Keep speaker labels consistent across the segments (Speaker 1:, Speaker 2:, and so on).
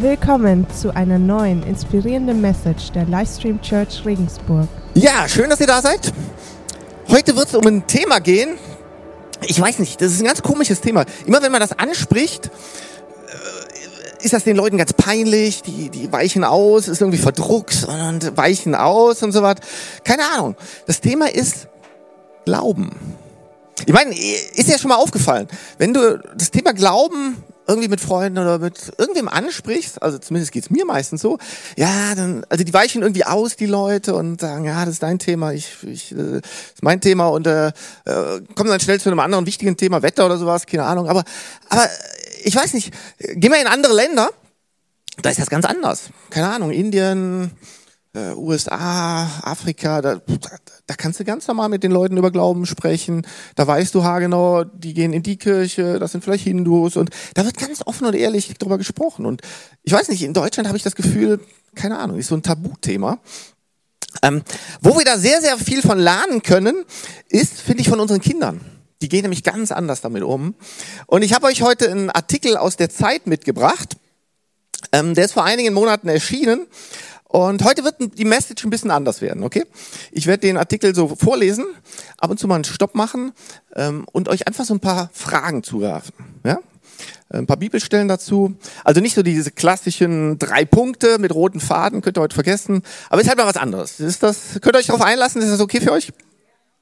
Speaker 1: Willkommen zu einer neuen inspirierenden Message der Livestream Church Regensburg.
Speaker 2: Ja, schön, dass ihr da seid. Heute wird es um ein Thema gehen. Ich weiß nicht, das ist ein ganz komisches Thema. Immer wenn man das anspricht, äh, ist das den Leuten ganz peinlich, die, die weichen aus, ist irgendwie verdruckt und weichen aus und so was. Keine Ahnung. Das Thema ist Glauben. Ich meine, ist ja schon mal aufgefallen, wenn du das Thema Glauben irgendwie mit Freunden oder mit irgendwem ansprichst, also zumindest geht's mir meistens so, ja, dann, also die weichen irgendwie aus, die Leute, und sagen, ja, das ist dein Thema, ich, ich äh, das ist mein Thema und äh, äh, kommen dann schnell zu einem anderen wichtigen Thema, Wetter oder sowas, keine Ahnung. Aber, aber ich weiß nicht, gehen wir in andere Länder, da ist das ganz anders. Keine Ahnung, Indien, äh, USA, Afrika, da, da kannst du ganz normal mit den Leuten über Glauben sprechen. Da weißt du haargenau, die gehen in die Kirche, das sind vielleicht Hindus und da wird ganz offen und ehrlich drüber gesprochen. Und ich weiß nicht, in Deutschland habe ich das Gefühl, keine Ahnung, ist so ein Tabuthema. Ähm, wo wir da sehr, sehr viel von lernen können, ist, finde ich, von unseren Kindern. Die gehen nämlich ganz anders damit um. Und ich habe euch heute einen Artikel aus der Zeit mitgebracht. Ähm, der ist vor einigen Monaten erschienen. Und heute wird die Message ein bisschen anders werden, okay? Ich werde den Artikel so vorlesen, ab und zu mal einen Stopp machen ähm, und euch einfach so ein paar Fragen zuwerfen, ja? Ein paar Bibelstellen dazu. Also nicht so diese klassischen drei Punkte mit roten Faden, könnt ihr heute vergessen. Aber ist halt mal was anderes. Ist das, könnt ihr euch darauf einlassen? Ist das okay für euch?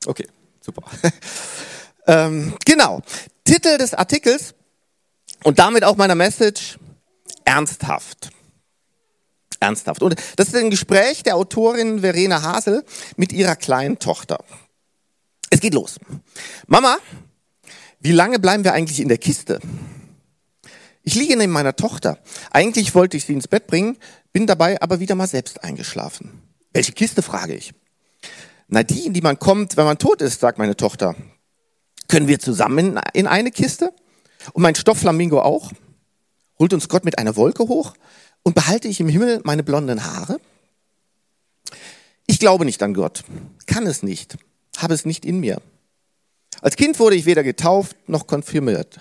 Speaker 2: Okay, super. ähm, genau. Titel des Artikels und damit auch meiner Message, ernsthaft ernsthaft. Und das ist ein Gespräch der Autorin Verena Hasel mit ihrer kleinen Tochter. Es geht los. Mama, wie lange bleiben wir eigentlich in der Kiste? Ich liege neben meiner Tochter. Eigentlich wollte ich sie ins Bett bringen, bin dabei aber wieder mal selbst eingeschlafen. Welche Kiste, frage ich. Na, die, in die man kommt, wenn man tot ist, sagt meine Tochter. Können wir zusammen in eine Kiste? Und mein Stoffflamingo auch? Holt uns Gott mit einer Wolke hoch? Und behalte ich im Himmel meine blonden Haare? Ich glaube nicht an Gott, kann es nicht, habe es nicht in mir. Als Kind wurde ich weder getauft noch konfirmiert.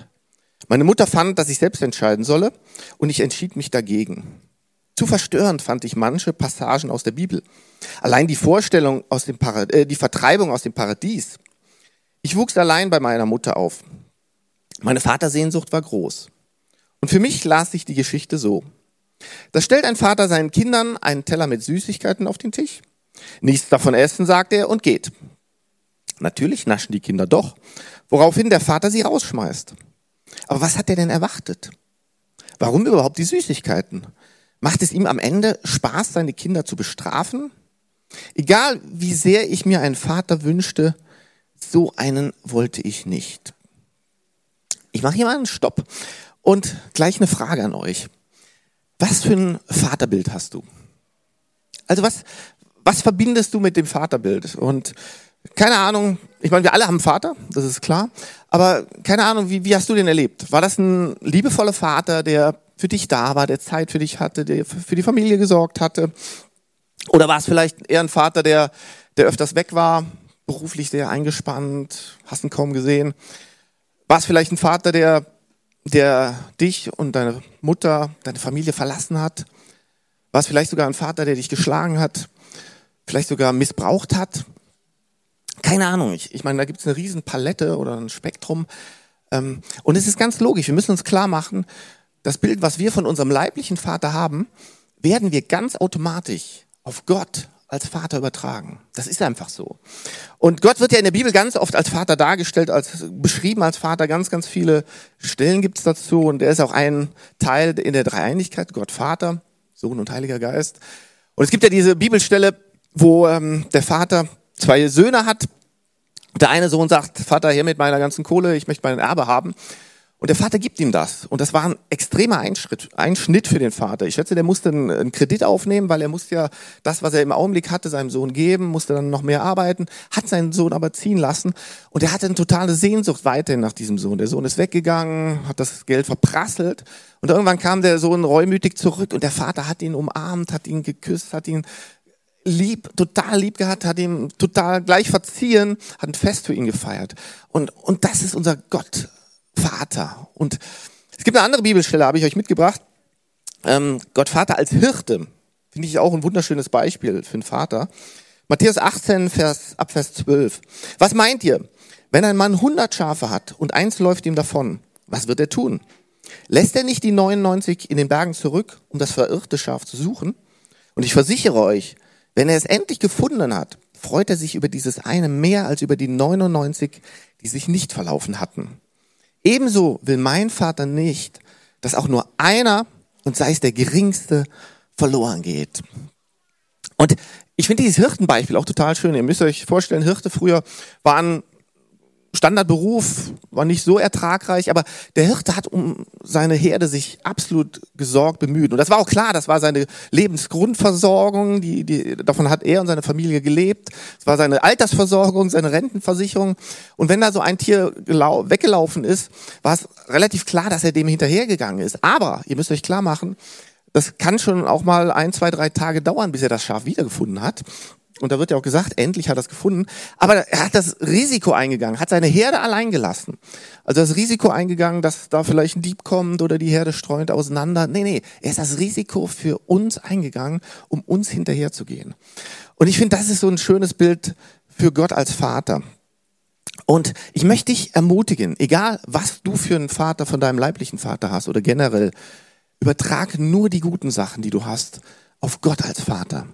Speaker 2: Meine Mutter fand, dass ich selbst entscheiden solle und ich entschied mich dagegen. Zu verstörend fand ich manche Passagen aus der Bibel. Allein die Vorstellung aus dem Parad äh, die Vertreibung aus dem Paradies. Ich wuchs allein bei meiner Mutter auf. Meine Vatersehnsucht war groß. Und für mich las sich die Geschichte so. Da stellt ein Vater seinen Kindern einen Teller mit Süßigkeiten auf den Tisch. Nichts davon essen, sagt er, und geht. Natürlich naschen die Kinder doch, woraufhin der Vater sie rausschmeißt. Aber was hat er denn erwartet? Warum überhaupt die Süßigkeiten? Macht es ihm am Ende Spaß, seine Kinder zu bestrafen? Egal wie sehr ich mir einen Vater wünschte, so einen wollte ich nicht. Ich mache hier mal einen Stopp und gleich eine Frage an euch. Was für ein Vaterbild hast du? Also was, was verbindest du mit dem Vaterbild? Und keine Ahnung, ich meine, wir alle haben Vater, das ist klar, aber keine Ahnung, wie, wie hast du den erlebt? War das ein liebevoller Vater, der für dich da war, der Zeit für dich hatte, der für die Familie gesorgt hatte? Oder war es vielleicht eher ein Vater, der, der öfters weg war, beruflich sehr eingespannt, hast ihn kaum gesehen? War es vielleicht ein Vater, der der dich und deine Mutter, deine Familie verlassen hat? War es vielleicht sogar ein Vater, der dich geschlagen hat? Vielleicht sogar missbraucht hat? Keine Ahnung. Ich, ich meine, da gibt es eine riesen Palette oder ein Spektrum. Ähm, und es ist ganz logisch. Wir müssen uns klar machen, das Bild, was wir von unserem leiblichen Vater haben, werden wir ganz automatisch auf Gott als Vater übertragen. Das ist einfach so. Und Gott wird ja in der Bibel ganz oft als Vater dargestellt, als beschrieben als Vater. Ganz, ganz viele Stellen gibt es dazu. Und er ist auch ein Teil in der Dreieinigkeit, Gott Vater, Sohn und Heiliger Geist. Und es gibt ja diese Bibelstelle, wo ähm, der Vater zwei Söhne hat. Der eine Sohn sagt, Vater, hier mit meiner ganzen Kohle, ich möchte meinen Erbe haben. Und der Vater gibt ihm das. Und das war ein extremer Einschritt, Einschnitt für den Vater. Ich schätze, der musste einen, einen, Kredit aufnehmen, weil er musste ja das, was er im Augenblick hatte, seinem Sohn geben, musste dann noch mehr arbeiten, hat seinen Sohn aber ziehen lassen. Und er hatte eine totale Sehnsucht weiterhin nach diesem Sohn. Der Sohn ist weggegangen, hat das Geld verprasselt. Und irgendwann kam der Sohn reumütig zurück und der Vater hat ihn umarmt, hat ihn geküsst, hat ihn lieb, total lieb gehabt, hat ihm total gleich verziehen, hat ein Fest für ihn gefeiert. Und, und das ist unser Gott. Vater. Und es gibt eine andere Bibelstelle, habe ich euch mitgebracht. ähm, Gott Vater als Hirte. Finde ich auch ein wunderschönes Beispiel für einen Vater. Matthäus 18, Vers, ab Vers 12. Was meint ihr? Wenn ein Mann 100 Schafe hat und eins läuft ihm davon, was wird er tun? Lässt er nicht die 99 in den Bergen zurück, um das verirrte Schaf zu suchen? Und ich versichere euch, wenn er es endlich gefunden hat, freut er sich über dieses eine mehr als über die 99, die sich nicht verlaufen hatten. Ebenso will mein Vater nicht, dass auch nur einer, und sei es der geringste, verloren geht. Und ich finde dieses Hirtenbeispiel auch total schön. Ihr müsst euch vorstellen, Hirte früher waren Standardberuf, war nicht so ertragreich, aber der Hirte hat um seine Herde sich absolut gesorgt, bemüht. Und das war auch klar, das war seine Lebensgrundversorgung, die, die, davon hat er und seine Familie gelebt. Es war seine Altersversorgung, seine Rentenversicherung. Und wenn da so ein Tier weggelaufen ist, war es relativ klar, dass er dem hinterhergegangen ist. Aber, ihr müsst euch klar machen, das kann schon auch mal ein, zwei, drei Tage dauern, bis er das Schaf wiedergefunden hat. Und da wird ja auch gesagt, endlich hat er es gefunden. Aber er hat das Risiko eingegangen, hat seine Herde allein gelassen. Also das Risiko eingegangen, dass da vielleicht ein Dieb kommt oder die Herde streunt auseinander. Nee, nee, er ist das Risiko für uns eingegangen, um uns hinterherzugehen. Und ich finde, das ist so ein schönes Bild für Gott als Vater. Und ich möchte dich ermutigen, egal was du für einen Vater von deinem leiblichen Vater hast oder generell, übertrag nur die guten Sachen, die du hast, auf Gott als Vater.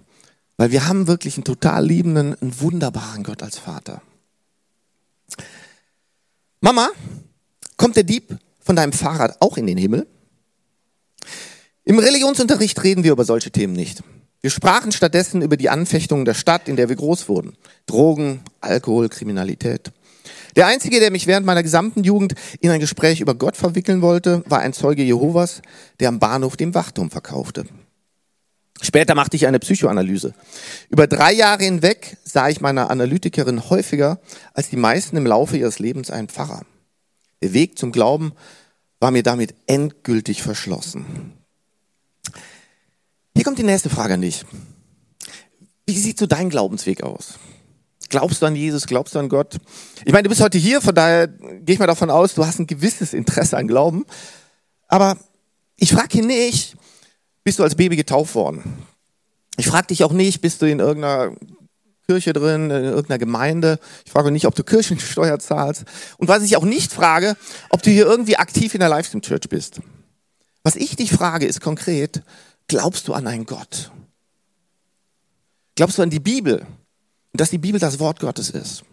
Speaker 2: Weil wir haben wirklich einen total liebenden, einen wunderbaren Gott als Vater. Mama, kommt der Dieb von deinem Fahrrad auch in den Himmel? Im Religionsunterricht reden wir über solche Themen nicht. Wir sprachen stattdessen über die Anfechtungen der Stadt, in der wir groß wurden. Drogen, Alkohol, Kriminalität. Der Einzige, der mich während meiner gesamten Jugend in ein Gespräch über Gott verwickeln wollte, war ein Zeuge Jehovas, der am Bahnhof den Wachturm verkaufte. Später machte ich eine Psychoanalyse. Über drei Jahre hinweg sah ich meiner Analytikerin häufiger als die meisten im Laufe ihres Lebens einen Pfarrer. Der Weg zum Glauben war mir damit endgültig verschlossen. Hier kommt die nächste Frage an dich. Wie sieht so dein Glaubensweg aus? Glaubst du an Jesus? Glaubst du an Gott? Ich meine, du bist heute hier, von daher gehe ich mal davon aus, du hast ein gewisses Interesse an Glauben. Aber ich frage hier nicht, bist du als Baby getauft worden? Ich frage dich auch nicht, bist du in irgendeiner Kirche drin, in irgendeiner Gemeinde. Ich frage nicht, ob du Kirchensteuer zahlst. Und was ich auch nicht frage, ob du hier irgendwie aktiv in der Livestream Church bist. Was ich dich frage, ist konkret, glaubst du an einen Gott? Glaubst du an die Bibel? Und dass die Bibel das Wort Gottes ist?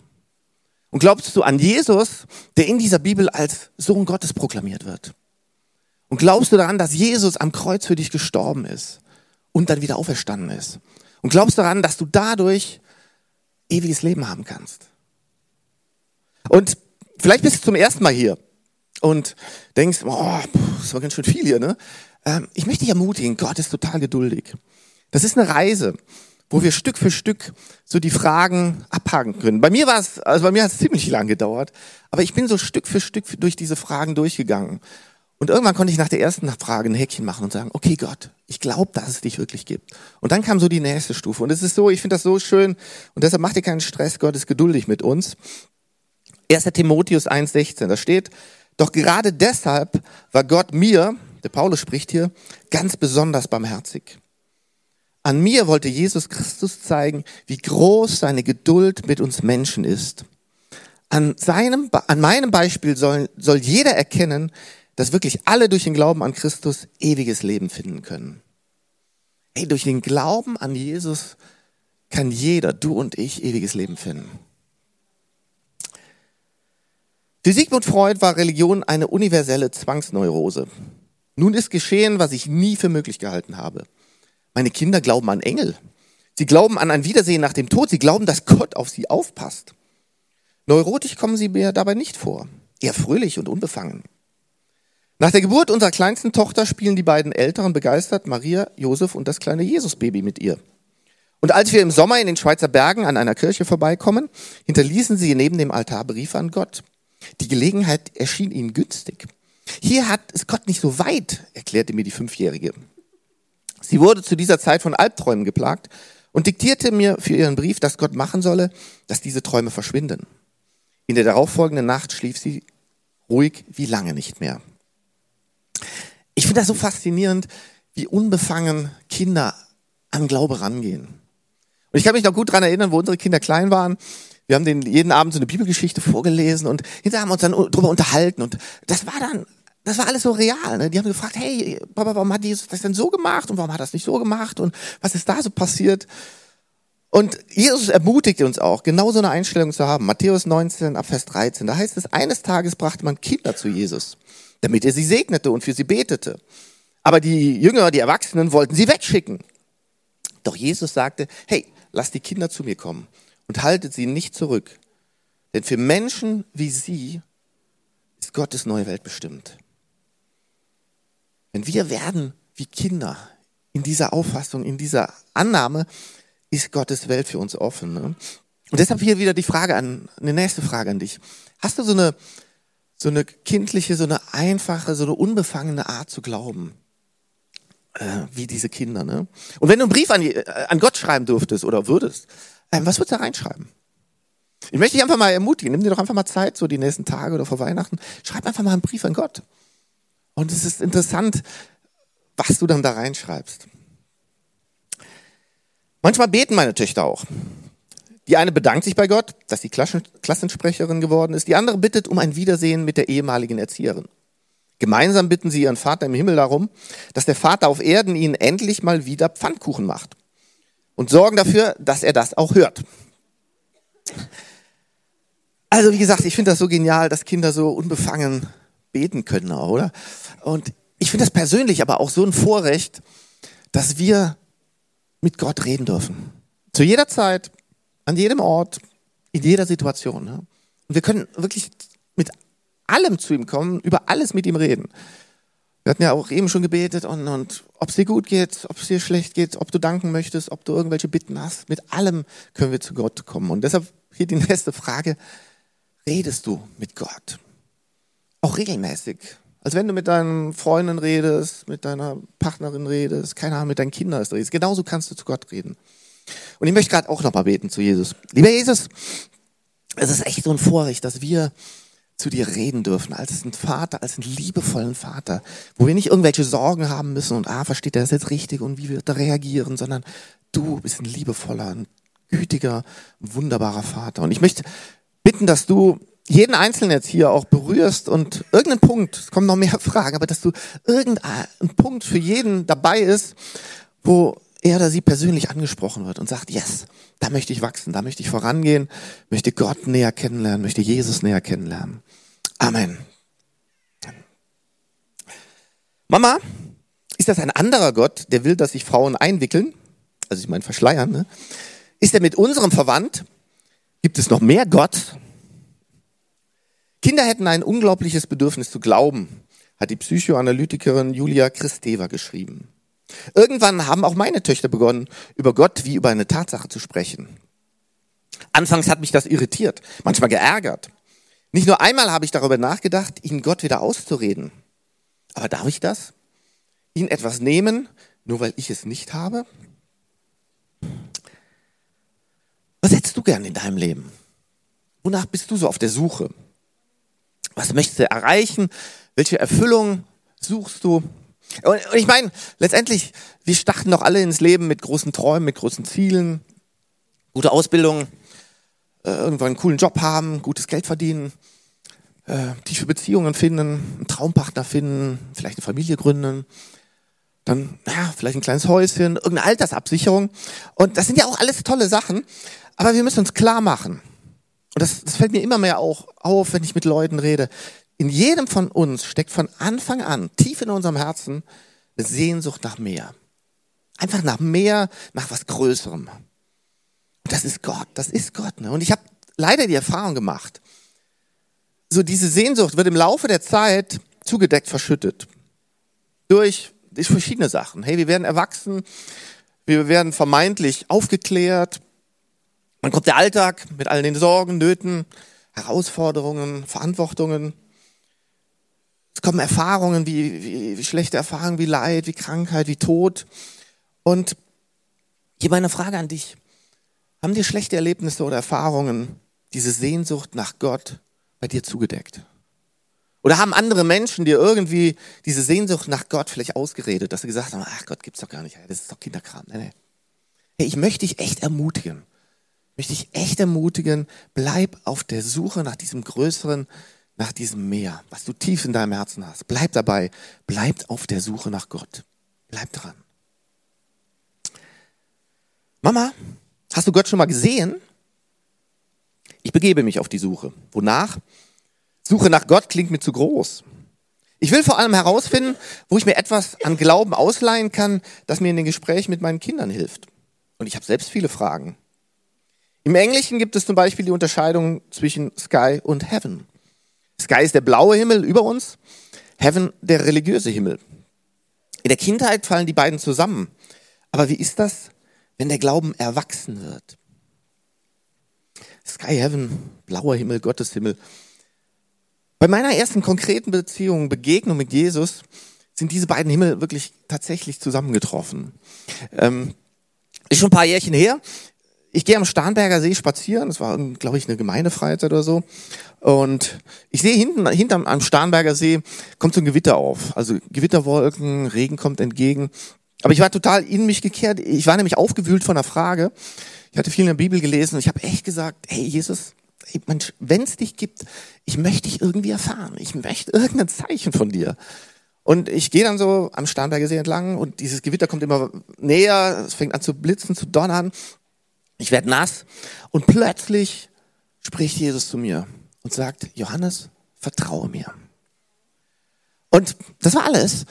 Speaker 2: Und glaubst du an Jesus, der in dieser Bibel als Sohn Gottes proklamiert wird? Und glaubst du daran, dass Jesus am Kreuz für dich gestorben ist und dann wieder auferstanden ist? Und glaubst du daran, dass du dadurch ewiges Leben haben kannst? Und vielleicht bist du zum ersten Mal hier und denkst, oh, das war ganz schön viel hier, ne? Ähm, ich möchte dich ermutigen, Gott ist total geduldig. Das ist eine Reise, wo wir Stück für Stück so die Fragen abhaken können. Bei mir war es, also bei mir hat es ziemlich lang gedauert, aber ich bin so Stück für Stück durch diese Fragen durchgegangen und irgendwann konnte ich nach der ersten Frage ein Häkchen machen und sagen, okay Gott, ich glaube, dass es dich wirklich gibt. Und dann kam so die nächste Stufe. Und es ist so, ich finde das so schön. Und deshalb macht ihr keinen Stress, Gott ist geduldig mit uns. 1. Timotheus 1,16, da steht, doch gerade deshalb war Gott mir, der Paulus spricht hier, ganz besonders barmherzig. An mir wollte Jesus Christus zeigen, wie groß seine Geduld mit uns Menschen ist. An, seinem, an meinem Beispiel soll, soll jeder erkennen, dass wirklich alle durch den Glauben an Christus ewiges Leben finden können. Hey, durch den Glauben an Jesus kann jeder, du und ich, ewiges Leben finden. Für Sigmund Freud war Religion eine universelle Zwangsneurose. Nun ist geschehen, was ich nie für möglich gehalten habe. Meine Kinder glauben an Engel. Sie glauben an ein Wiedersehen nach dem Tod. Sie glauben, dass Gott auf sie aufpasst. Neurotisch kommen sie mir dabei nicht vor. Eher fröhlich und unbefangen. Nach der Geburt unserer kleinsten Tochter spielen die beiden Älteren begeistert Maria, Josef und das kleine Jesusbaby mit ihr. Und als wir im Sommer in den Schweizer Bergen an einer Kirche vorbeikommen, hinterließen sie neben dem Altar Briefe an Gott. Die Gelegenheit erschien ihnen günstig. Hier hat es Gott nicht so weit, erklärte mir die Fünfjährige. Sie wurde zu dieser Zeit von Albträumen geplagt und diktierte mir für ihren Brief, dass Gott machen solle, dass diese Träume verschwinden. In der darauffolgenden Nacht schlief sie ruhig wie lange nicht mehr. Ich finde das so faszinierend, wie unbefangen Kinder an Glaube rangehen. Und ich kann mich noch gut dran erinnern, wo unsere Kinder klein waren. Wir haben denen jeden Abend so eine Bibelgeschichte vorgelesen und hinterher haben wir uns dann darüber unterhalten. Und das war dann, das war alles so real. Ne? Die haben gefragt, hey, Papa, warum hat Jesus das denn so gemacht und warum hat er das nicht so gemacht und was ist da so passiert? Und Jesus ermutigt uns auch, genau so eine Einstellung zu haben. Matthäus 19 ab Vers 13. Da heißt es, eines Tages brachte man Kinder zu Jesus, damit er sie segnete und für sie betete. Aber die Jünger, die Erwachsenen wollten sie wegschicken. Doch Jesus sagte, hey, lasst die Kinder zu mir kommen und haltet sie nicht zurück. Denn für Menschen wie sie ist Gottes neue Welt bestimmt. Wenn wir werden wie Kinder in dieser Auffassung, in dieser Annahme, ist Gottes Welt für uns offen. Ne? Und deshalb hier wieder die Frage an, eine nächste Frage an dich. Hast du so eine, so eine kindliche, so eine einfache, so eine unbefangene Art zu glauben? Äh, wie diese Kinder. Ne? Und wenn du einen Brief an, äh, an Gott schreiben dürftest oder würdest, äh, was würdest du da reinschreiben? Ich möchte dich einfach mal ermutigen, nimm dir doch einfach mal Zeit, so die nächsten Tage oder vor Weihnachten, schreib einfach mal einen Brief an Gott. Und es ist interessant, was du dann da reinschreibst. Manchmal beten meine Töchter auch. Die eine bedankt sich bei Gott, dass sie Klassensprecherin geworden ist. Die andere bittet um ein Wiedersehen mit der ehemaligen Erzieherin. Gemeinsam bitten sie ihren Vater im Himmel darum, dass der Vater auf Erden ihnen endlich mal wieder Pfannkuchen macht. Und sorgen dafür, dass er das auch hört. Also wie gesagt, ich finde das so genial, dass Kinder so unbefangen beten können, oder? Und ich finde das persönlich aber auch so ein Vorrecht, dass wir mit Gott reden dürfen. Zu jeder Zeit, an jedem Ort, in jeder Situation. Und wir können wirklich mit allem zu ihm kommen, über alles mit ihm reden. Wir hatten ja auch eben schon gebetet und, und ob es dir gut geht, ob es dir schlecht geht, ob du danken möchtest, ob du irgendwelche Bitten hast, mit allem können wir zu Gott kommen. Und deshalb hier die nächste Frage, redest du mit Gott? Auch regelmäßig. Als wenn du mit deinen Freunden redest, mit deiner Partnerin redest, keine Ahnung, mit deinen Kindern redest. Genauso kannst du zu Gott reden. Und ich möchte gerade auch nochmal beten zu Jesus. Lieber Jesus, es ist echt so ein Vorrecht, dass wir zu dir reden dürfen, als ein Vater, als einen liebevollen Vater, wo wir nicht irgendwelche Sorgen haben müssen und, ah, versteht er das jetzt richtig und wie wird er reagieren, sondern du bist ein liebevoller, ein gütiger, wunderbarer Vater. Und ich möchte bitten, dass du jeden Einzelnen jetzt hier auch berührst und irgendeinen Punkt, es kommen noch mehr Fragen, aber dass du irgendein Punkt für jeden dabei ist, wo er oder sie persönlich angesprochen wird und sagt, yes, da möchte ich wachsen, da möchte ich vorangehen, möchte Gott näher kennenlernen, möchte Jesus näher kennenlernen. Amen. Mama, ist das ein anderer Gott, der will, dass sich Frauen einwickeln? Also ich meine verschleiern, ne? Ist er mit unserem verwandt? Gibt es noch mehr Gott? Kinder hätten ein unglaubliches Bedürfnis zu glauben, hat die Psychoanalytikerin Julia Kristeva geschrieben. Irgendwann haben auch meine Töchter begonnen, über Gott wie über eine Tatsache zu sprechen. Anfangs hat mich das irritiert, manchmal geärgert. Nicht nur einmal habe ich darüber nachgedacht, ihnen Gott wieder auszureden. Aber darf ich das? Ihnen etwas nehmen, nur weil ich es nicht habe? Was hättest du gern in deinem Leben? Wonach bist du so auf der Suche? Was möchtest du erreichen? Welche Erfüllung suchst du? Und, ich meine, letztendlich, wir starten doch alle ins Leben mit großen Träumen, mit großen Zielen, gute Ausbildung, äh, irgendwann einen coolen Job haben, gutes Geld verdienen, äh, tiefe Beziehungen finden, einen Traumpartner finden, vielleicht eine Familie gründen, dann ja, vielleicht ein kleines Häuschen, irgendeine Altersabsicherung. Und das sind ja auch alles tolle Sachen, aber wir müssen uns klar machen, und das, das fällt mir immer mehr auch auf, wenn ich mit Leuten rede. In jedem von uns steckt von Anfang an, tief in unserem Herzen, eine Sehnsucht nach mehr. Einfach nach mehr, nach was Größerem. Und das ist Gott, das ist Gott. Ne? Und ich habe leider die Erfahrung gemacht, so diese Sehnsucht wird im Laufe der Zeit zugedeckt, verschüttet. Durch, durch verschiedene Sachen. Hey, wir werden erwachsen, wir werden vermeintlich aufgeklärt, dann kommt der Alltag mit all den Sorgen, Nöten, Herausforderungen, Verantwortungen. Es kommen Erfahrungen wie, wie, wie schlechte Erfahrungen, wie Leid, wie Krankheit, wie Tod. Und hier meine Frage an dich. Haben dir schlechte Erlebnisse oder Erfahrungen diese Sehnsucht nach Gott bei dir zugedeckt? Oder haben andere Menschen dir irgendwie diese Sehnsucht nach Gott vielleicht ausgeredet, dass sie gesagt haben, ach Gott gibt's doch gar nicht, das ist doch Kinderkram. Nee, nee. Hey, ich möchte dich echt ermutigen. Ich möchte dich echt ermutigen, bleib auf der Suche nach diesem größeren, nach diesem Meer, was du tief in deinem Herzen hast. Bleib dabei, bleib auf der Suche nach Gott. Bleib dran. Mama, hast du Gott schon mal gesehen? Ich begebe mich auf die Suche. Wonach? Suche nach Gott klingt mir zu groß. Ich will vor allem herausfinden, wo ich mir etwas an Glauben ausleihen kann, das mir in den Gesprächen mit meinen Kindern hilft. Und ich habe selbst viele Fragen. Im Englischen gibt es zum Beispiel die Unterscheidung zwischen Sky und Heaven. Sky ist der blaue Himmel über uns, Heaven der religiöse Himmel. In der Kindheit fallen die beiden zusammen. Aber wie ist das, wenn der Glauben erwachsen wird? Sky Heaven, blauer Himmel, Gottes Himmel. Bei meiner ersten konkreten Beziehung, Begegnung mit Jesus, sind diese beiden Himmel wirklich tatsächlich zusammengetroffen. Ähm, ist schon ein paar Jährchen her. Ich gehe am Starnberger See spazieren. Das war, glaube ich, eine Gemeindefreizeit oder so. Und ich sehe hinten, hinterm am Starnberger See kommt so ein Gewitter auf. Also Gewitterwolken, Regen kommt entgegen. Aber ich war total in mich gekehrt. Ich war nämlich aufgewühlt von einer Frage. Ich hatte viel in der Bibel gelesen und ich habe echt gesagt, hey Jesus, hey wenn es dich gibt, ich möchte dich irgendwie erfahren. Ich möchte irgendein Zeichen von dir. Und ich gehe dann so am Starnberger See entlang und dieses Gewitter kommt immer näher, es fängt an zu blitzen, zu donnern. Ich werde nass und plötzlich spricht Jesus zu mir und sagt, Johannes, vertraue mir. Und das war alles.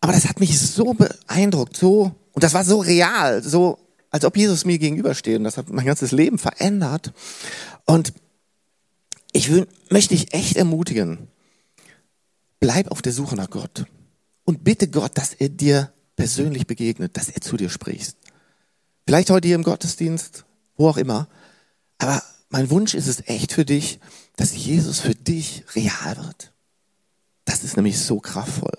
Speaker 2: Aber das hat mich so beeindruckt, so, und das war so real, so, als ob Jesus mir gegenübersteht. Und das hat mein ganzes Leben verändert. Und ich möchte dich echt ermutigen. Bleib auf der Suche nach Gott. Und bitte Gott, dass er dir persönlich begegnet, dass er zu dir spricht. Vielleicht heute hier im Gottesdienst, wo auch immer. Aber mein Wunsch ist es echt für dich, dass Jesus für dich real wird. Das ist nämlich so kraftvoll.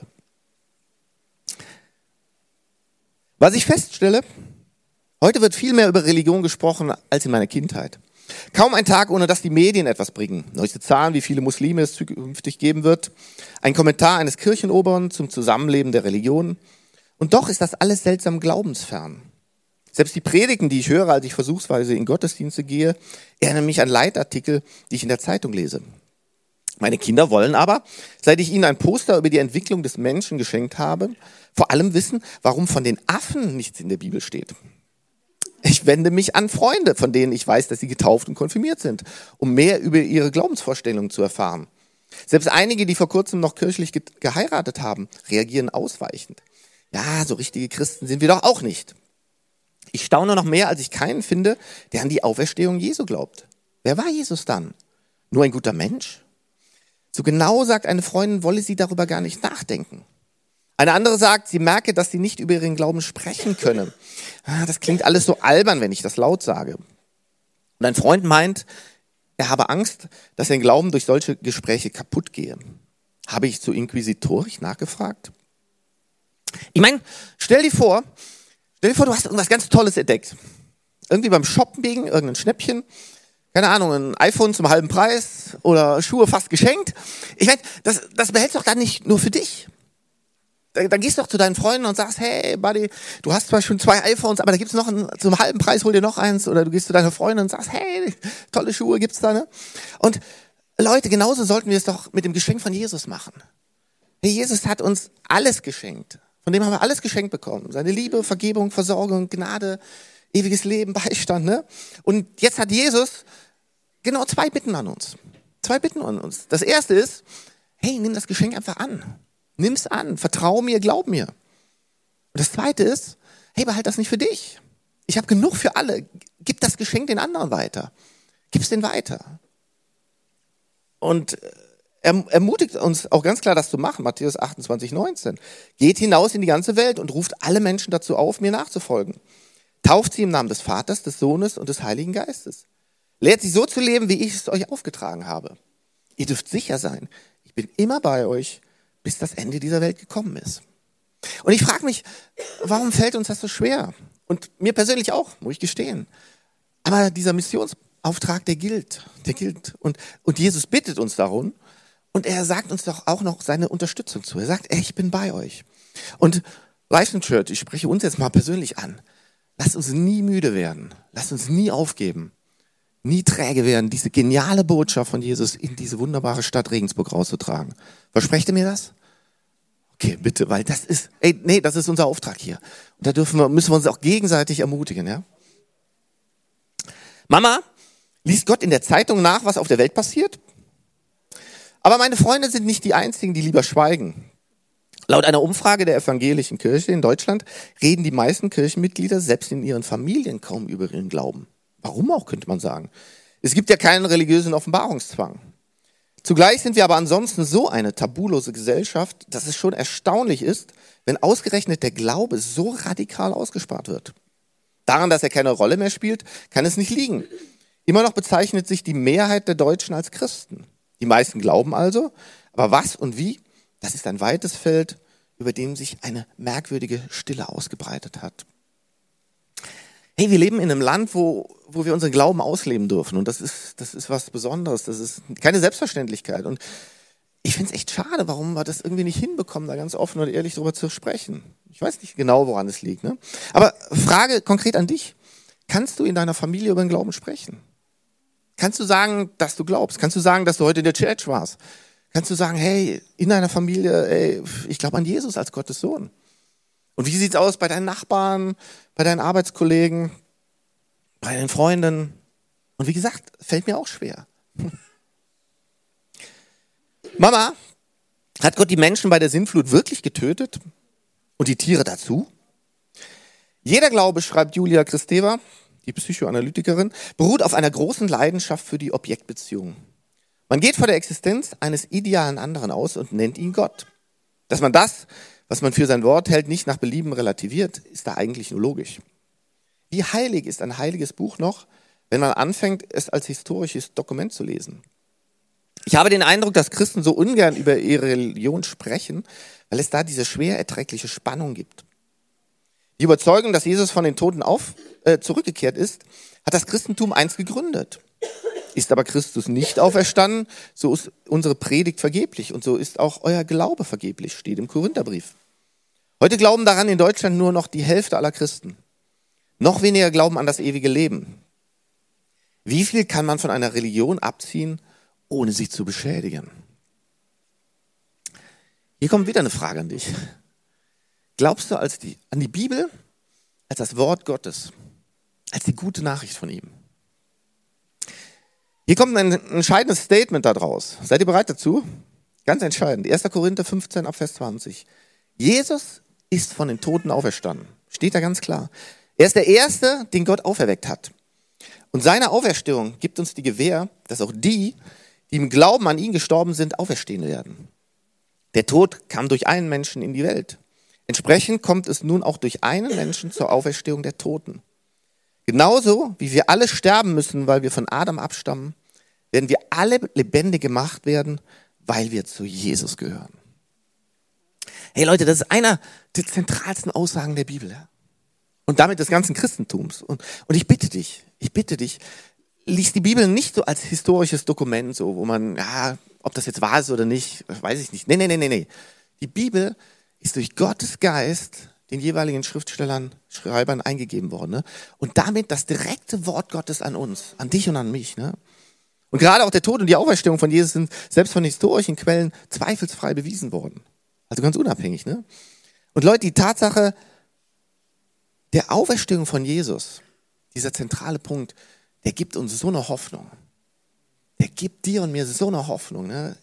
Speaker 2: Was ich feststelle, heute wird viel mehr über Religion gesprochen als in meiner Kindheit. Kaum ein Tag, ohne dass die Medien etwas bringen. Neueste Zahlen, wie viele Muslime es zukünftig geben wird. Ein Kommentar eines Kirchenoberen zum Zusammenleben der Religion. Und doch ist das alles seltsam glaubensfern. Selbst die Predigten, die ich höre, als ich versuchsweise in Gottesdienste gehe, erinnern mich an Leitartikel, die ich in der Zeitung lese. Meine Kinder wollen aber, seit ich ihnen ein Poster über die Entwicklung des Menschen geschenkt habe, vor allem wissen, warum von den Affen nichts in der Bibel steht. Ich wende mich an Freunde, von denen ich weiß, dass sie getauft und konfirmiert sind, um mehr über ihre Glaubensvorstellungen zu erfahren. Selbst einige, die vor kurzem noch kirchlich ge geheiratet haben, reagieren ausweichend. Ja, so richtige Christen sind wir doch auch nicht. Ich staune noch mehr, als ich keinen finde, der an die Auferstehung Jesu glaubt. Wer war Jesus dann? Nur ein guter Mensch? So genau sagt eine Freundin, wolle sie darüber gar nicht nachdenken. Eine andere sagt, sie merke, dass sie nicht über ihren Glauben sprechen könne. Ah, das klingt alles so albern, wenn ich das laut sage. Und ein Freund meint, er habe Angst, dass sein Glauben durch solche Gespräche kaputt gehe. Habe ich zu inquisitorisch nachgefragt? Ich meine, stell dir vor, stell dir vor, du hast irgendwas ganz Tolles entdeckt. Irgendwie beim Shopping, irgendein Schnäppchen keine Ahnung, ein iPhone zum halben Preis oder Schuhe fast geschenkt. Ich meine, das, das behältst du doch dann nicht nur für dich. Dann, dann gehst du doch zu deinen Freunden und sagst, hey, Buddy, du hast zwar schon zwei iPhones, aber da gibt's noch ein, zum halben Preis, hol dir noch eins. Oder du gehst zu deiner Freundin und sagst, hey, tolle Schuhe gibt's da, ne? Und Leute, genauso sollten wir es doch mit dem Geschenk von Jesus machen. Hey, Jesus hat uns alles geschenkt. Von dem haben wir alles geschenkt bekommen. Seine Liebe, Vergebung, Versorgung, Gnade, ewiges Leben, Beistand. Ne? Und jetzt hat Jesus genau zwei Bitten an uns. Zwei Bitten an uns. Das erste ist, hey, nimm das Geschenk einfach an. Nimm's an. Vertrau mir, glaub mir. Und das zweite ist, hey, behalt das nicht für dich. Ich habe genug für alle. Gib das Geschenk den anderen weiter. Gib's den weiter. Und äh, er ermutigt uns auch ganz klar, das zu machen. Matthäus 28, 19. Geht hinaus in die ganze Welt und ruft alle Menschen dazu auf, mir nachzufolgen. Tauft sie im Namen des Vaters, des Sohnes und des Heiligen Geistes. Lehrt sie so zu leben, wie ich es euch aufgetragen habe. Ihr dürft sicher sein, ich bin immer bei euch, bis das Ende dieser Welt gekommen ist. Und ich frage mich, warum fällt uns das so schwer? Und mir persönlich auch, muss ich gestehen. Aber dieser Missionsauftrag, der gilt, der gilt. Und, und Jesus bittet uns darum. Und er sagt uns doch auch noch seine Unterstützung zu. Er sagt, ey, ich bin bei euch. Und Life Church, ich spreche uns jetzt mal persönlich an. Lasst uns nie müde werden. Lasst uns nie aufgeben. Nie träge werden, diese geniale Botschaft von Jesus in diese wunderbare Stadt Regensburg rauszutragen. Versprecht ihr mir das? Okay, bitte, weil das ist, ey, nee, das ist unser Auftrag hier. Und da dürfen wir, müssen wir uns auch gegenseitig ermutigen, ja? Mama, liest Gott in der Zeitung nach, was auf der Welt passiert? Aber meine Freunde sind nicht die einzigen, die lieber schweigen. Laut einer Umfrage der evangelischen Kirche in Deutschland reden die meisten Kirchenmitglieder selbst in ihren Familien kaum über ihren Glauben. Warum auch, könnte man sagen. Es gibt ja keinen religiösen Offenbarungszwang. Zugleich sind wir aber ansonsten so eine tabulose Gesellschaft, dass es schon erstaunlich ist, wenn ausgerechnet der Glaube so radikal ausgespart wird. Daran, dass er keine Rolle mehr spielt, kann es nicht liegen. Immer noch bezeichnet sich die Mehrheit der Deutschen als Christen. Die meisten glauben also, aber was und wie, das ist ein weites Feld, über dem sich eine merkwürdige Stille ausgebreitet hat. Hey, wir leben in einem Land, wo, wo wir unseren Glauben ausleben dürfen. Und das ist, das ist was Besonderes. Das ist keine Selbstverständlichkeit. Und ich finde es echt schade, warum wir das irgendwie nicht hinbekommen, da ganz offen und ehrlich drüber zu sprechen. Ich weiß nicht genau, woran es liegt. Ne? Aber Frage konkret an dich. Kannst du in deiner Familie über den Glauben sprechen? Kannst du sagen, dass du glaubst? Kannst du sagen, dass du heute in der Church warst? Kannst du sagen, hey, in deiner Familie, ey, ich glaube an Jesus als Gottes Sohn? Und wie sieht's aus bei deinen Nachbarn, bei deinen Arbeitskollegen, bei deinen Freunden? Und wie gesagt, fällt mir auch schwer. Mama, hat Gott die Menschen bei der Sintflut wirklich getötet? Und die Tiere dazu? Jeder Glaube, schreibt Julia Christeva, die Psychoanalytikerin, beruht auf einer großen Leidenschaft für die Objektbeziehung. Man geht vor der Existenz eines idealen anderen aus und nennt ihn Gott. Dass man das, was man für sein Wort hält, nicht nach Belieben relativiert, ist da eigentlich nur logisch. Wie heilig ist ein heiliges Buch noch, wenn man anfängt, es als historisches Dokument zu lesen? Ich habe den Eindruck, dass Christen so ungern über ihre Religion sprechen, weil es da diese schwer erträgliche Spannung gibt. Die Überzeugung, dass Jesus von den Toten auf, äh, zurückgekehrt ist, hat das Christentum einst gegründet. Ist aber Christus nicht auferstanden, so ist unsere Predigt vergeblich und so ist auch euer Glaube vergeblich, steht im Korintherbrief. Heute glauben daran in Deutschland nur noch die Hälfte aller Christen. Noch weniger glauben an das ewige Leben. Wie viel kann man von einer Religion abziehen, ohne sie zu beschädigen? Hier kommt wieder eine Frage an dich. Glaubst du die, an die Bibel als das Wort Gottes, als die gute Nachricht von ihm? Hier kommt ein entscheidendes Statement daraus. Seid ihr bereit dazu? Ganz entscheidend. 1. Korinther 15 ab Vers 20. Jesus ist von den Toten auferstanden. Steht da ganz klar. Er ist der Erste, den Gott auferweckt hat. Und seine Auferstehung gibt uns die Gewähr, dass auch die, die im Glauben an ihn gestorben sind, auferstehen werden. Der Tod kam durch einen Menschen in die Welt. Entsprechend kommt es nun auch durch einen Menschen zur Auferstehung der Toten. Genauso wie wir alle sterben müssen, weil wir von Adam abstammen, werden wir alle lebendig gemacht werden, weil wir zu Jesus gehören. Hey Leute, das ist einer der zentralsten Aussagen der Bibel. Und damit des ganzen Christentums. Und, und ich bitte dich, ich bitte dich, liest die Bibel nicht so als historisches Dokument, so, wo man, ja, ob das jetzt wahr ist oder nicht, weiß ich nicht. Nee, nee, nee, nee, nee. Die Bibel ist durch Gottes Geist den jeweiligen Schriftstellern, Schreibern eingegeben worden. Ne? Und damit das direkte Wort Gottes an uns, an dich und an mich. Ne? Und gerade auch der Tod und die Auferstehung von Jesus sind selbst von historischen Quellen zweifelsfrei bewiesen worden. Also ganz unabhängig. Ne? Und Leute, die Tatsache der Auferstehung von Jesus, dieser zentrale Punkt, der gibt uns so eine Hoffnung. Der gibt dir und mir so eine Hoffnung. Ne?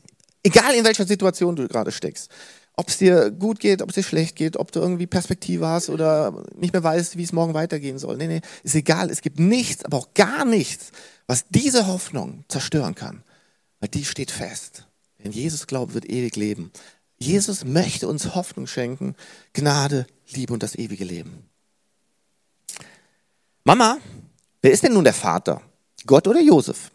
Speaker 2: Egal in welcher Situation du gerade steckst. Ob es dir gut geht, ob es dir schlecht geht, ob du irgendwie Perspektive hast oder nicht mehr weißt, wie es morgen weitergehen soll. Nee, nee, ist egal. Es gibt nichts, aber auch gar nichts, was diese Hoffnung zerstören kann, weil die steht fest. Wenn Jesus glaubt, wird ewig leben. Jesus möchte uns Hoffnung schenken, Gnade, Liebe und das ewige Leben. Mama, wer ist denn nun der Vater? Gott oder Josef?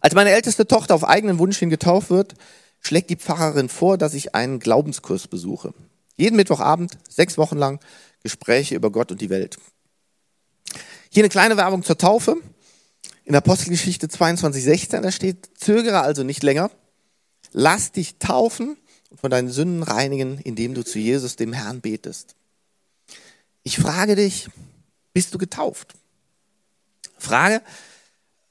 Speaker 2: Als meine älteste Tochter auf eigenen Wunsch hin getauft wird, schlägt die Pfarrerin vor, dass ich einen Glaubenskurs besuche. Jeden Mittwochabend, sechs Wochen lang, Gespräche über Gott und die Welt. Hier eine kleine Werbung zur Taufe in Apostelgeschichte 22,16, da steht, zögere also nicht länger, lass dich taufen und von deinen Sünden reinigen, indem du zu Jesus, dem Herrn, betest. Ich frage dich, bist du getauft? Frage.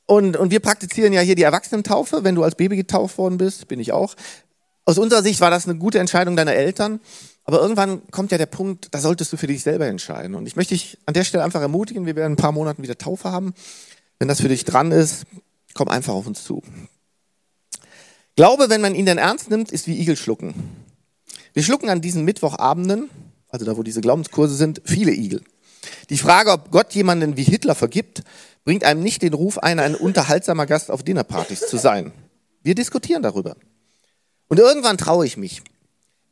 Speaker 2: Und, und wir praktizieren ja hier die Erwachsenentaufe. Wenn du als Baby getauft worden bist, bin ich auch. Aus unserer Sicht war das eine gute Entscheidung deiner Eltern. Aber irgendwann kommt ja der Punkt, da solltest du für dich selber entscheiden. Und ich möchte dich an der Stelle einfach ermutigen, wir werden ein paar Monaten wieder Taufe haben. Wenn das für dich dran ist, komm einfach auf uns zu. Glaube, wenn man ihn denn ernst nimmt, ist wie Igel schlucken. Wir schlucken an diesen Mittwochabenden, also da wo diese Glaubenskurse sind, viele Igel. Die Frage, ob Gott jemanden wie Hitler vergibt, bringt einem nicht den Ruf ein, ein unterhaltsamer Gast auf Dinnerpartys zu sein. Wir diskutieren darüber. Und irgendwann traue ich mich.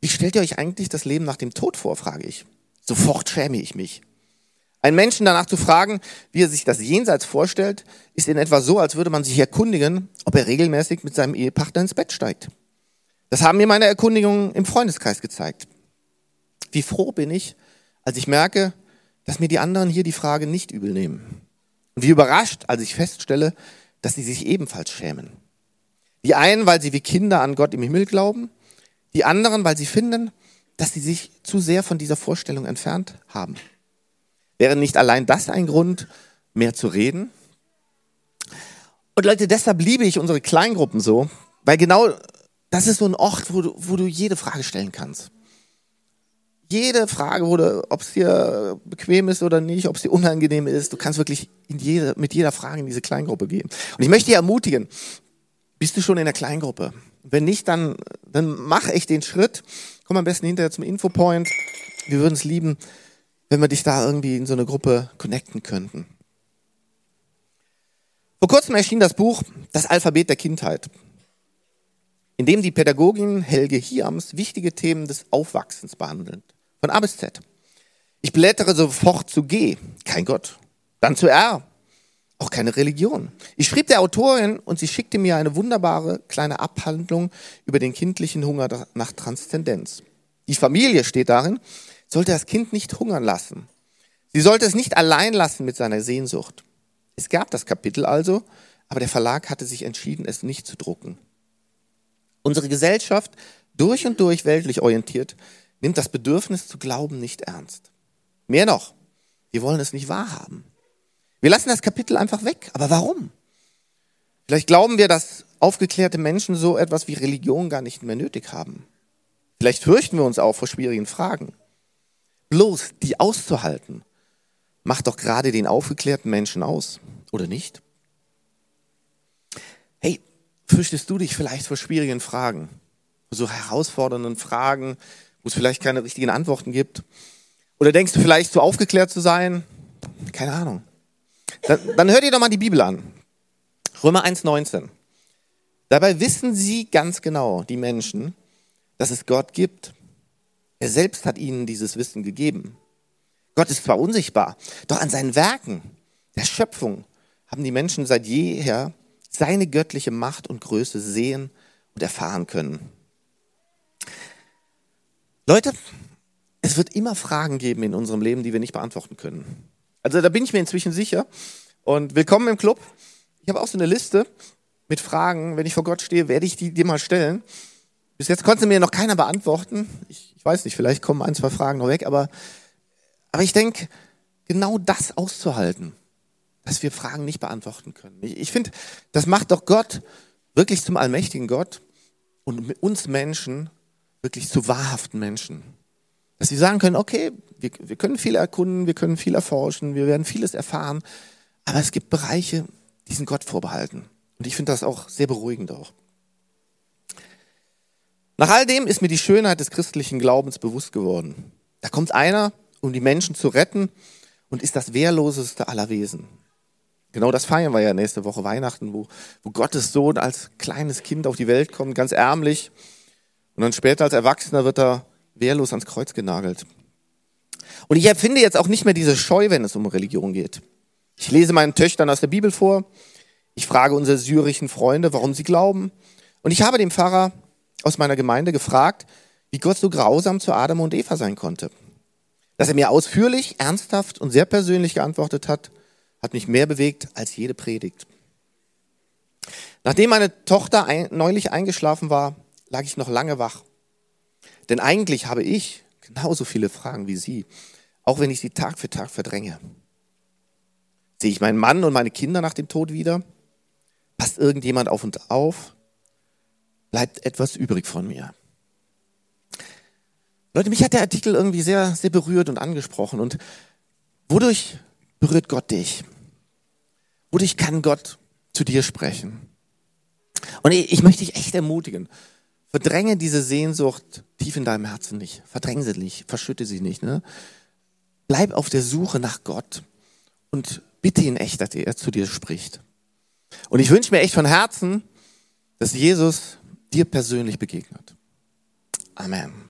Speaker 2: Wie stellt ihr euch eigentlich das Leben nach dem Tod vor, frage ich. Sofort schäme ich mich. Einen Menschen danach zu fragen, wie er sich das Jenseits vorstellt, ist in etwa so, als würde man sich erkundigen, ob er regelmäßig mit seinem Ehepartner ins Bett steigt. Das haben mir meine Erkundigungen im Freundeskreis gezeigt. Wie froh bin ich, als ich merke, dass mir die anderen hier die Frage nicht übel nehmen. Und wie überrascht, als ich feststelle, dass sie sich ebenfalls schämen. Die einen, weil sie wie Kinder an Gott im Himmel glauben, die anderen, weil sie finden, dass sie sich zu sehr von dieser Vorstellung entfernt haben. Wäre nicht allein das ein Grund, mehr zu reden? Und Leute, deshalb liebe ich unsere Kleingruppen so, weil genau das ist so ein Ort, wo du, wo du jede Frage stellen kannst jede Frage, ob es dir bequem ist oder nicht, ob es dir unangenehm ist, du kannst wirklich jede, mit jeder Frage in diese Kleingruppe gehen. Und ich möchte dich ermutigen, bist du schon in der Kleingruppe? Wenn nicht, dann, dann mach echt den Schritt. Komm am besten hinterher zum Infopoint. Wir würden es lieben, wenn wir dich da irgendwie in so eine Gruppe connecten könnten. Vor kurzem erschien das Buch Das Alphabet der Kindheit, in dem die Pädagogin Helge Hiams wichtige Themen des Aufwachsens behandelt. Von A bis Z. Ich blättere sofort zu G, kein Gott. Dann zu R, auch keine Religion. Ich schrieb der Autorin und sie schickte mir eine wunderbare kleine Abhandlung über den kindlichen Hunger nach Transzendenz. Die Familie steht darin, sollte das Kind nicht hungern lassen. Sie sollte es nicht allein lassen mit seiner Sehnsucht. Es gab das Kapitel also, aber der Verlag hatte sich entschieden, es nicht zu drucken. Unsere Gesellschaft, durch und durch weltlich orientiert, nimmt das Bedürfnis zu glauben nicht ernst. Mehr noch, wir wollen es nicht wahrhaben. Wir lassen das Kapitel einfach weg. Aber warum? Vielleicht glauben wir, dass aufgeklärte Menschen so etwas wie Religion gar nicht mehr nötig haben. Vielleicht fürchten wir uns auch vor schwierigen Fragen. Bloß die auszuhalten, macht doch gerade den aufgeklärten Menschen aus, oder nicht? Hey, fürchtest du dich vielleicht vor schwierigen Fragen, so herausfordernden Fragen, wo es vielleicht keine richtigen Antworten gibt? Oder denkst du vielleicht, so aufgeklärt zu sein? Keine Ahnung. Dann, dann hör dir doch mal die Bibel an. Römer 1,19. Dabei wissen sie ganz genau, die Menschen, dass es Gott gibt. Er selbst hat ihnen dieses Wissen gegeben. Gott ist zwar unsichtbar, doch an seinen Werken, der Schöpfung, haben die Menschen seit jeher seine göttliche Macht und Größe sehen und erfahren können. Leute, es wird immer Fragen geben in unserem Leben, die wir nicht beantworten können. Also da bin ich mir inzwischen sicher. Und willkommen im Club. Ich habe auch so eine Liste mit Fragen. Wenn ich vor Gott stehe, werde ich die dir mal stellen. Bis jetzt konnte mir noch keiner beantworten. Ich, ich weiß nicht, vielleicht kommen ein, zwei Fragen noch weg, aber, aber ich denke, genau das auszuhalten, dass wir Fragen nicht beantworten können. Ich, ich finde, das macht doch Gott wirklich zum allmächtigen Gott und uns Menschen wirklich zu wahrhaften Menschen. Dass sie sagen können, okay, wir, wir können viel erkunden, wir können viel erforschen, wir werden vieles erfahren, aber es gibt Bereiche, die sind Gott vorbehalten. Und ich finde das auch sehr beruhigend auch. Nach all dem ist mir die Schönheit des christlichen Glaubens bewusst geworden. Da kommt einer, um die Menschen zu retten und ist das wehrloseste aller Wesen. Genau das feiern wir ja nächste Woche Weihnachten, wo, wo Gottes Sohn als kleines Kind auf die Welt kommt, ganz ärmlich, und dann später als Erwachsener wird er wehrlos ans Kreuz genagelt. Und ich empfinde jetzt auch nicht mehr diese Scheu, wenn es um Religion geht. Ich lese meinen Töchtern aus der Bibel vor. Ich frage unsere syrischen Freunde, warum sie glauben. Und ich habe den Pfarrer aus meiner Gemeinde gefragt, wie Gott so grausam zu Adam und Eva sein konnte. Dass er mir ausführlich, ernsthaft und sehr persönlich geantwortet hat, hat mich mehr bewegt als jede Predigt. Nachdem meine Tochter ein, neulich eingeschlafen war, lag ich noch lange wach. Denn eigentlich habe ich genauso viele Fragen wie Sie, auch wenn ich sie Tag für Tag verdränge. Sehe ich meinen Mann und meine Kinder nach dem Tod wieder? Passt irgendjemand auf uns auf? Bleibt etwas übrig von mir? Leute, mich hat der Artikel irgendwie sehr, sehr berührt und angesprochen. Und wodurch berührt Gott dich? Wodurch kann Gott zu dir sprechen? Und ich, ich möchte dich echt ermutigen. Verdränge diese Sehnsucht tief in deinem Herzen nicht. Verdränge sie nicht, verschütte sie nicht. Ne? Bleib auf der Suche nach Gott und bitte ihn echt, dass er zu dir spricht. Und ich wünsche mir echt von Herzen, dass Jesus dir persönlich begegnet. Amen.